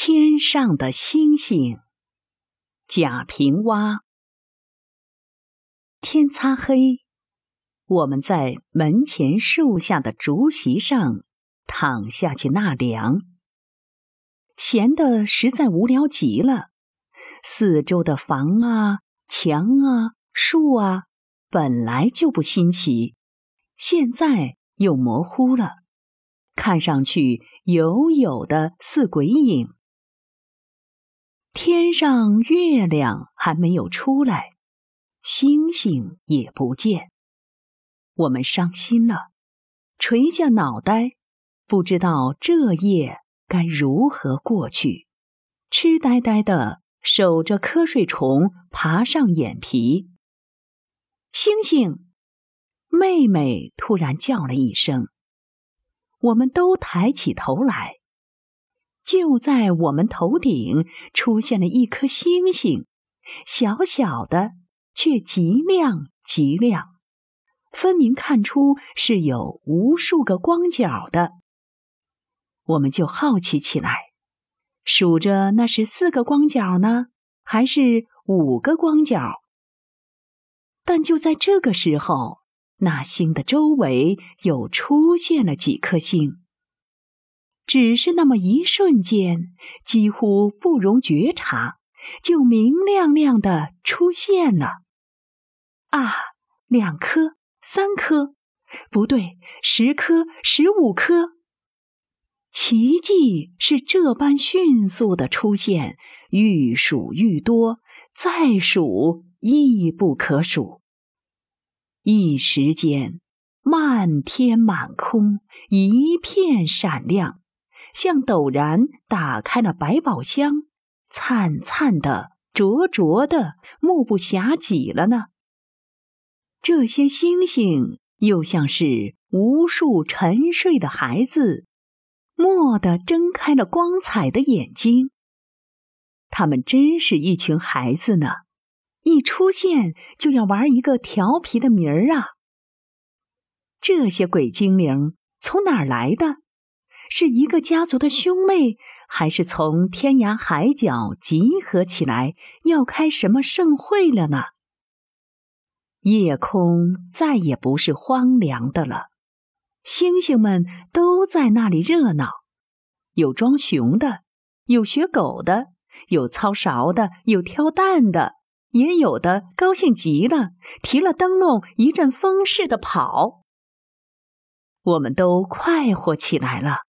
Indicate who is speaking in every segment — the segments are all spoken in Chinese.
Speaker 1: 天上的星星，贾平凹。天擦黑，我们在门前树下的竹席上躺下去纳凉，闲得实在无聊极了。四周的房啊、墙啊、树啊，本来就不新奇，现在又模糊了，看上去有有的似鬼影。天上月亮还没有出来，星星也不见，我们伤心了，垂下脑袋，不知道这夜该如何过去，痴呆呆的守着瞌睡虫爬上眼皮。星星，妹妹突然叫了一声，我们都抬起头来。就在我们头顶出现了一颗星星，小小的，却极亮极亮，分明看出是有无数个光角的。我们就好奇起来，数着那是四个光角呢，还是五个光角？但就在这个时候，那星的周围又出现了几颗星。只是那么一瞬间，几乎不容觉察，就明亮亮的出现了。啊，两颗，三颗，不对，十颗，十五颗。奇迹是这般迅速的出现，愈数愈多，再数亦不可数。一时间，漫天满空，一片闪亮。像陡然打开了百宝箱，灿灿的、灼灼的，目不暇给了呢。这些星星又像是无数沉睡的孩子，蓦地睁开了光彩的眼睛。他们真是一群孩子呢，一出现就要玩一个调皮的名儿啊！这些鬼精灵从哪儿来的？是一个家族的兄妹，还是从天涯海角集合起来要开什么盛会了呢？夜空再也不是荒凉的了，星星们都在那里热闹，有装熊的，有学狗的，有操勺的，有挑担的，也有的高兴极了，提了灯笼一阵风似的跑。我们都快活起来了。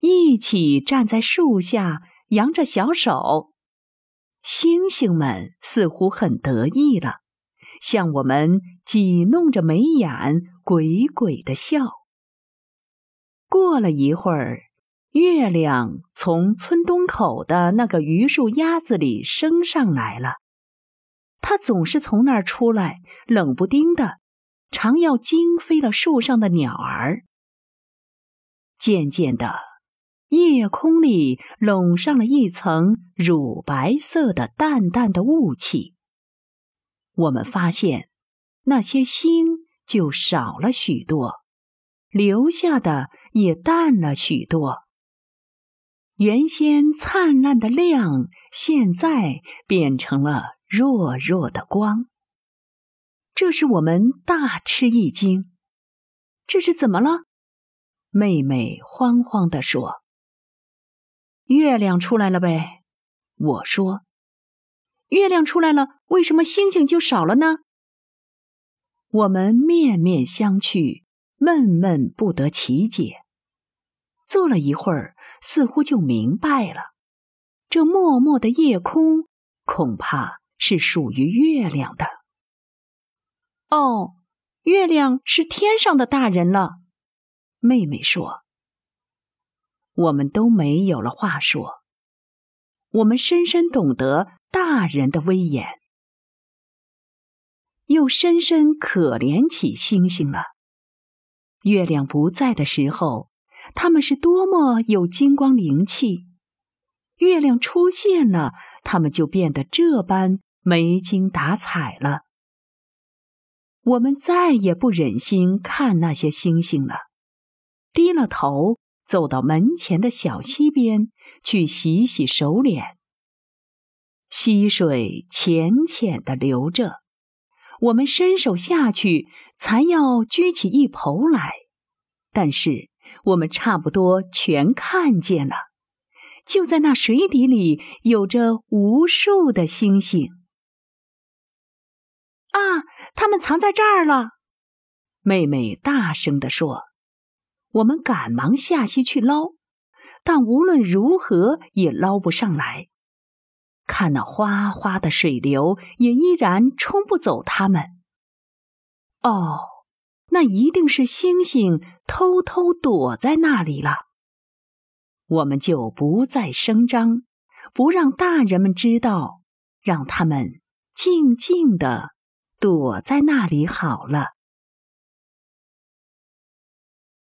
Speaker 1: 一起站在树下，扬着小手，星星们似乎很得意了，向我们挤弄着眉眼，鬼鬼的笑。过了一会儿，月亮从村东口的那个榆树丫子里升上来了，它总是从那儿出来，冷不丁的，常要惊飞了树上的鸟儿。渐渐的。夜空里笼上了一层乳白色的淡淡的雾气，我们发现那些星就少了许多，留下的也淡了许多。原先灿烂的亮，现在变成了弱弱的光。这使我们大吃一惊。这是怎么了？妹妹慌慌地说。月亮出来了呗，我说。月亮出来了，为什么星星就少了呢？我们面面相觑，闷闷不得其解。坐了一会儿，似乎就明白了。这默默的夜空，恐怕是属于月亮的。哦，月亮是天上的大人了，妹妹说。我们都没有了话说，我们深深懂得大人的威严，又深深可怜起星星了。月亮不在的时候，他们是多么有金光灵气；月亮出现了，他们就变得这般没精打采了。我们再也不忍心看那些星星了，低了头。走到门前的小溪边去洗洗手脸。溪水浅浅的流着，我们伸手下去，才要掬起一抔来，但是我们差不多全看见了。就在那水底里，有着无数的星星。啊，它们藏在这儿了！妹妹大声地说。我们赶忙下溪去捞，但无论如何也捞不上来。看那哗哗的水流，也依然冲不走它们。哦，那一定是星星偷偷躲在那里了。我们就不再声张，不让大人们知道，让他们静静的躲在那里好了。